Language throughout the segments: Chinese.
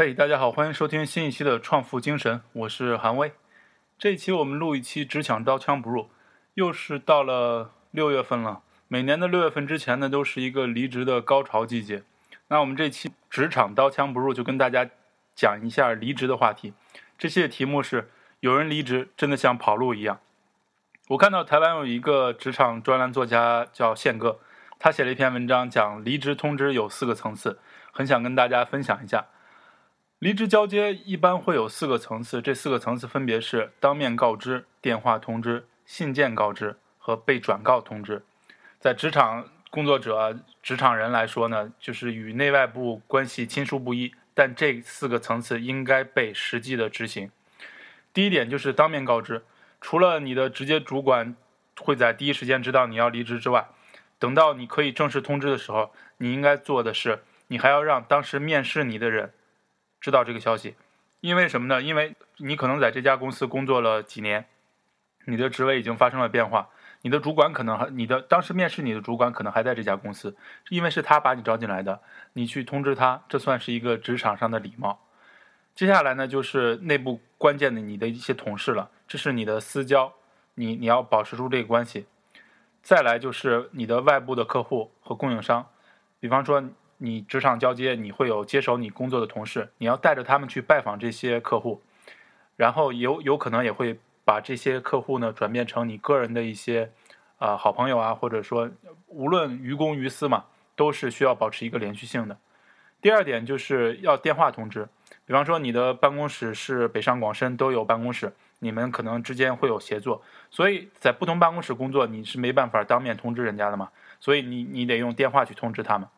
嘿，大家好，欢迎收听新一期的《创富精神》，我是韩威。这一期我们录一期职场刀枪不入，又是到了六月份了。每年的六月份之前呢，都是一个离职的高潮季节。那我们这期职场刀枪不入，就跟大家讲一下离职的话题。这期的题目是：有人离职真的像跑路一样。我看到台湾有一个职场专栏作家叫宪哥，他写了一篇文章，讲离职通知有四个层次，很想跟大家分享一下。离职交接一般会有四个层次，这四个层次分别是当面告知、电话通知、信件告知和被转告通知。在职场工作者、职场人来说呢，就是与内外部关系亲疏不一，但这四个层次应该被实际的执行。第一点就是当面告知，除了你的直接主管会在第一时间知道你要离职之外，等到你可以正式通知的时候，你应该做的是，你还要让当时面试你的人。知道这个消息，因为什么呢？因为你可能在这家公司工作了几年，你的职位已经发生了变化，你的主管可能还你的当时面试你的主管可能还在这家公司，因为是他把你招进来的，你去通知他，这算是一个职场上的礼貌。接下来呢，就是内部关键的你的一些同事了，这是你的私交，你你要保持住这个关系。再来就是你的外部的客户和供应商，比方说。你职场交接，你会有接手你工作的同事，你要带着他们去拜访这些客户，然后有有可能也会把这些客户呢转变成你个人的一些啊好朋友啊，或者说无论于公于私嘛，都是需要保持一个连续性的。第二点就是要电话通知，比方说你的办公室是北上广深都有办公室，你们可能之间会有协作，所以在不同办公室工作你是没办法当面通知人家的嘛，所以你你得用电话去通知他们。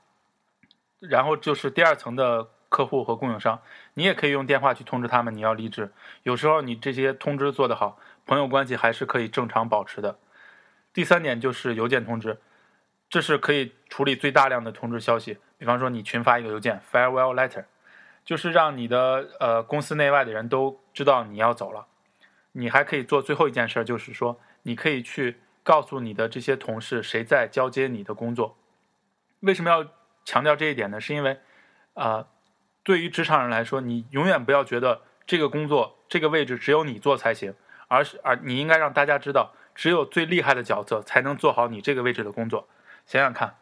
然后就是第二层的客户和供应商，你也可以用电话去通知他们你要离职。有时候你这些通知做得好，朋友关系还是可以正常保持的。第三点就是邮件通知，这是可以处理最大量的通知消息。比方说你群发一个邮件，farewell letter，就是让你的呃公司内外的人都知道你要走了。你还可以做最后一件事，就是说你可以去告诉你的这些同事谁在交接你的工作。为什么要？强调这一点呢，是因为，啊，对于职场人来说，你永远不要觉得这个工作、这个位置只有你做才行，而是而你应该让大家知道，只有最厉害的角色才能做好你这个位置的工作。想想看，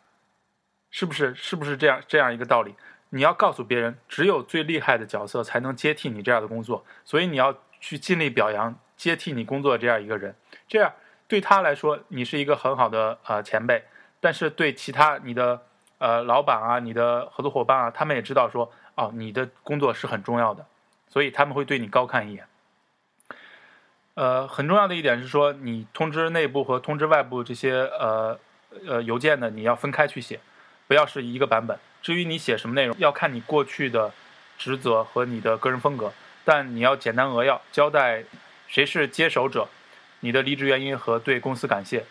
是不是是不是这样这样一个道理？你要告诉别人，只有最厉害的角色才能接替你这样的工作，所以你要去尽力表扬接替你工作的这样一个人，这样对他来说，你是一个很好的呃前辈，但是对其他你的。呃，老板啊，你的合作伙伴啊，他们也知道说，哦，你的工作是很重要的，所以他们会对你高看一眼。呃，很重要的一点是说，你通知内部和通知外部这些呃呃邮件呢，你要分开去写，不要是一个版本。至于你写什么内容，要看你过去的职责和你的个人风格，但你要简单扼要交代谁是接手者，你的离职原因和对公司感谢。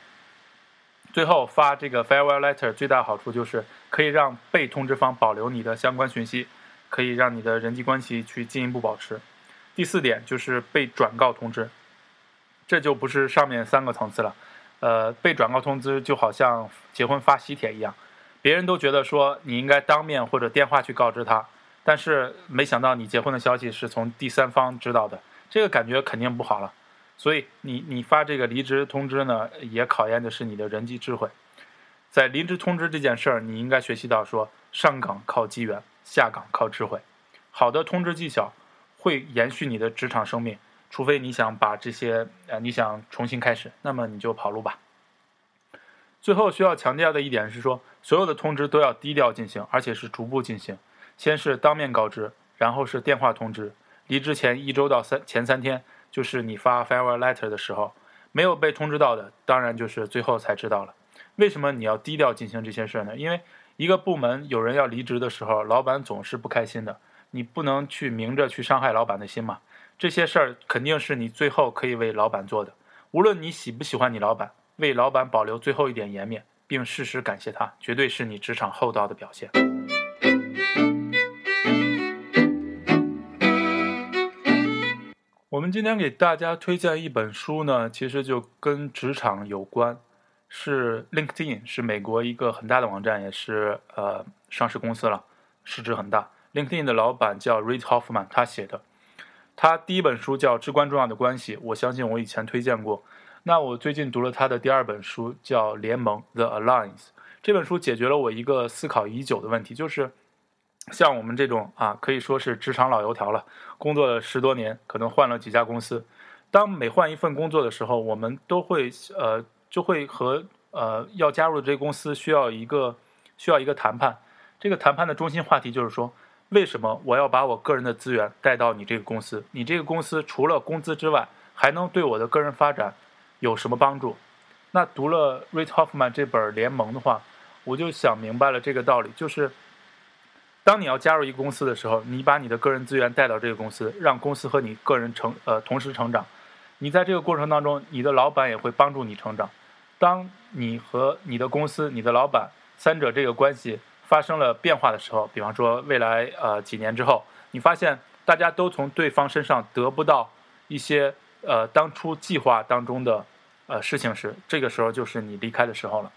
最后发这个 farewell letter 最大好处就是可以让被通知方保留你的相关讯息，可以让你的人际关系去进一步保持。第四点就是被转告通知，这就不是上面三个层次了。呃，被转告通知就好像结婚发喜帖一样，别人都觉得说你应该当面或者电话去告知他，但是没想到你结婚的消息是从第三方知道的，这个感觉肯定不好了。所以你你发这个离职通知呢，也考验的是你的人际智慧。在离职通知这件事儿，你应该学习到说，上岗靠机缘，下岗靠智慧。好的通知技巧会延续你的职场生命，除非你想把这些呃你想重新开始，那么你就跑路吧。最后需要强调的一点是说，所有的通知都要低调进行，而且是逐步进行。先是当面告知，然后是电话通知。离职前一周到三前三天。就是你发 farewell letter 的时候，没有被通知到的，当然就是最后才知道了。为什么你要低调进行这些事儿呢？因为一个部门有人要离职的时候，老板总是不开心的，你不能去明着去伤害老板的心嘛。这些事儿肯定是你最后可以为老板做的，无论你喜不喜欢你老板，为老板保留最后一点颜面，并适时感谢他，绝对是你职场厚道的表现。们今天给大家推荐一本书呢，其实就跟职场有关，是 LinkedIn，是美国一个很大的网站，也是呃上市公司了，市值很大。LinkedIn 的老板叫 Reid Hoffman，他写的。他第一本书叫《至关重要的关系》，我相信我以前推荐过。那我最近读了他的第二本书，叫《联盟》（The Alliance）。这本书解决了我一个思考已久的问题，就是像我们这种啊，可以说是职场老油条了，工作了十多年，可能换了几家公司。当每换一份工作的时候，我们都会呃，就会和呃要加入的这个公司需要一个需要一个谈判。这个谈判的中心话题就是说。为什么我要把我个人的资源带到你这个公司？你这个公司除了工资之外，还能对我的个人发展有什么帮助？那读了 Reid Hoffman 这本《联盟》的话，我就想明白了这个道理：就是当你要加入一个公司的时候，你把你的个人资源带到这个公司，让公司和你个人成呃同时成长。你在这个过程当中，你的老板也会帮助你成长。当你和你的公司、你的老板三者这个关系。发生了变化的时候，比方说未来呃几年之后，你发现大家都从对方身上得不到一些呃当初计划当中的呃事情时，这个时候就是你离开的时候了。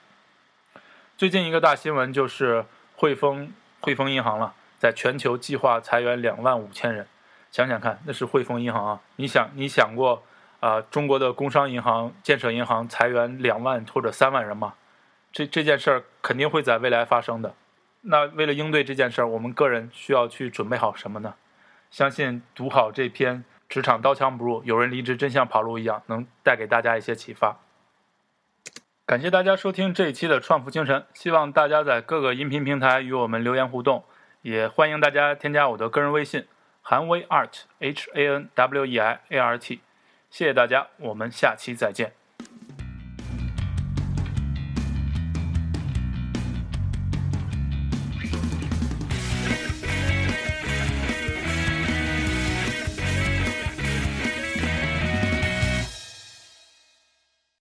最近一个大新闻就是汇丰汇丰银行了，在全球计划裁员两万五千人，想想看，那是汇丰银行啊！你想你想过啊中国的工商银行、建设银行裁员两万或者三万人吗？这这件事儿肯定会在未来发生的。那为了应对这件事儿，我们个人需要去准备好什么呢？相信读好这篇《职场刀枪不入，有人离职真像跑路一样》，能带给大家一些启发。感谢大家收听这一期的创富精神，希望大家在各个音频平台与我们留言互动，也欢迎大家添加我的个人微信韩威 art h a n w e i a r t。谢谢大家，我们下期再见。